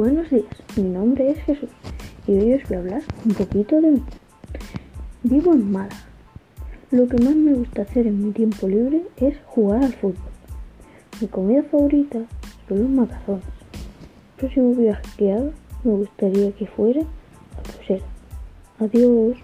Buenos días, mi nombre es Jesús y hoy os voy a hablar un poquito de mí. Vivo en Málaga. Lo que más me gusta hacer en mi tiempo libre es jugar al fútbol. Mi comida favorita son los macarrones. El próximo viaje que haga me gustaría que fuera a Bruselas. Adiós.